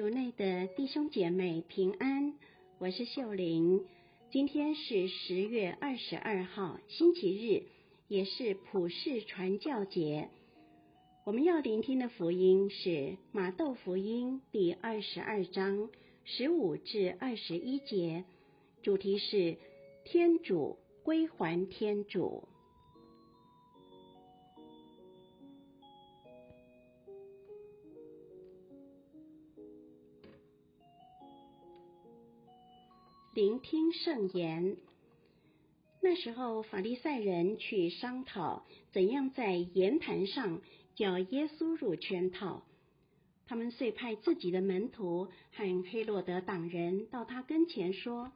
主内的弟兄姐妹平安，我是秀玲。今天是十月二十二号，星期日，也是普世传教节。我们要聆听的福音是马窦福音第二十二章十五至二十一节，主题是天主归还天主。聆听圣言。那时候，法利赛人去商讨怎样在言谈上叫耶稣入圈套。他们遂派自己的门徒和黑洛德党人到他跟前说：“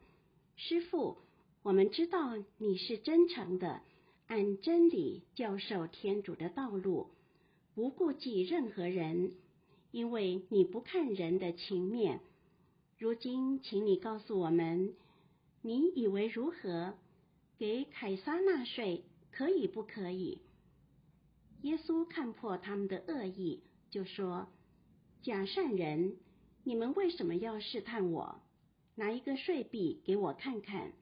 师傅，我们知道你是真诚的，按真理教授天主的道路，不顾忌任何人，因为你不看人的情面。”如今，请你告诉我们，你以为如何？给凯撒纳税可以不可以？耶稣看破他们的恶意，就说：“假善人，你们为什么要试探我？拿一个税币给我看看。”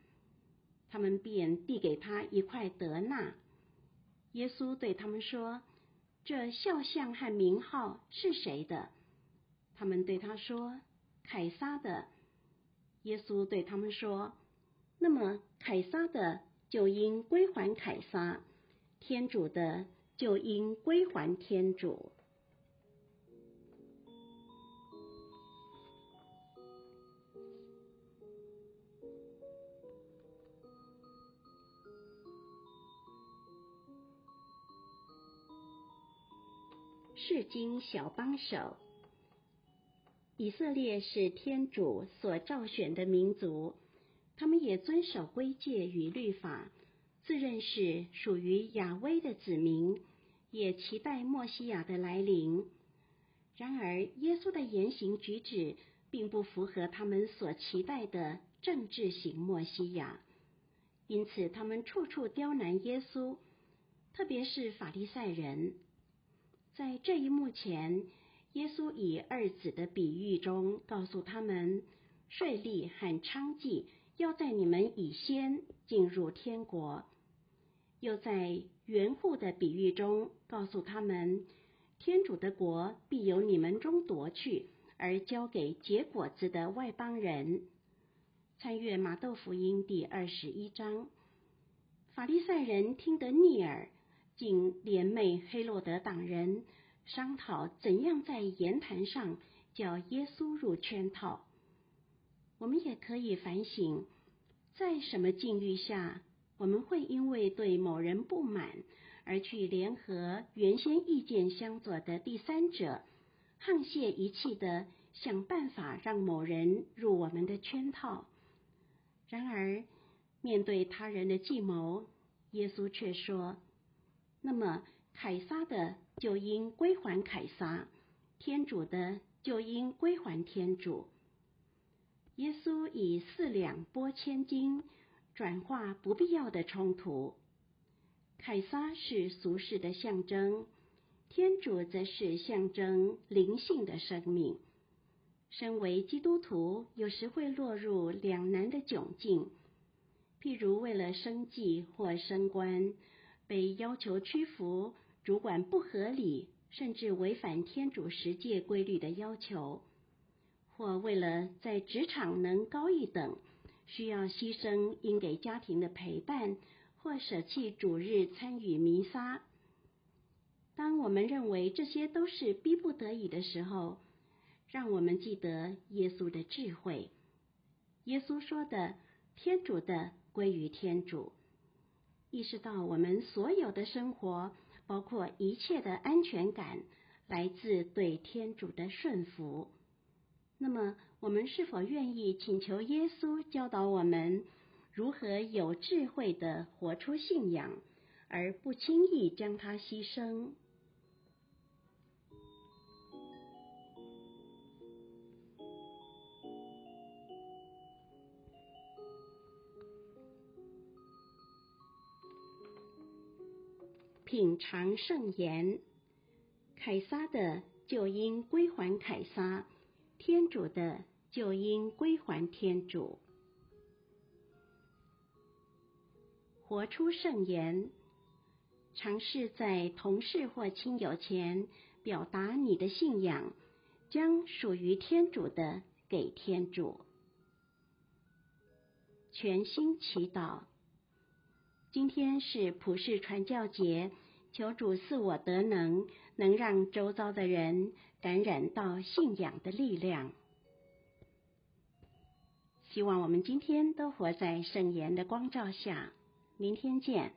他们便递给他一块德纳。耶稣对他们说：“这肖像和名号是谁的？”他们对他说。凯撒的。耶稣对他们说：“那么凯撒的就应归还凯撒，天主的就应归还天主。”释经小帮手。以色列是天主所召选的民族，他们也遵守规戒与律法，自认是属于雅威的子民，也期待默西亚的来临。然而，耶稣的言行举止并不符合他们所期待的政治型默西亚，因此他们处处刁难耶稣，特别是法利赛人。在这一幕前，耶稣以二子的比喻中告诉他们，税吏和娼妓要在你们以先进入天国；又在园户的比喻中告诉他们，天主的国必由你们中夺去，而交给结果子的外邦人。参阅马窦福音第二十一章，法利赛人听得逆耳，竟联袂黑落德党人。商讨怎样在言谈上叫耶稣入圈套。我们也可以反省，在什么境遇下，我们会因为对某人不满而去联合原先意见相左的第三者，沆瀣一气地想办法让某人入我们的圈套。然而，面对他人的计谋，耶稣却说：“那么。”凯撒的就应归还凯撒，天主的就应归还天主。耶稣以四两拨千斤，转化不必要的冲突。凯撒是俗世的象征，天主则是象征灵性的生命。身为基督徒，有时会落入两难的窘境，譬如为了生计或升官，被要求屈服。主管不合理，甚至违反天主十诫规律的要求，或为了在职场能高一等，需要牺牲应给家庭的陪伴，或舍弃主日参与弥撒。当我们认为这些都是逼不得已的时候，让我们记得耶稣的智慧。耶稣说的：“天主的归于天主。”意识到我们所有的生活。包括一切的安全感来自对天主的顺服。那么，我们是否愿意请求耶稣教导我们如何有智慧的活出信仰，而不轻易将它牺牲？品尝圣言，凯撒的就应归还凯撒，天主的就应归还天主。活出圣言，尝试在同事或亲友前表达你的信仰，将属于天主的给天主。全心祈祷，今天是普世传教节，求主赐我德能，能让周遭的人感染到信仰的力量。希望我们今天都活在圣言的光照下。明天见。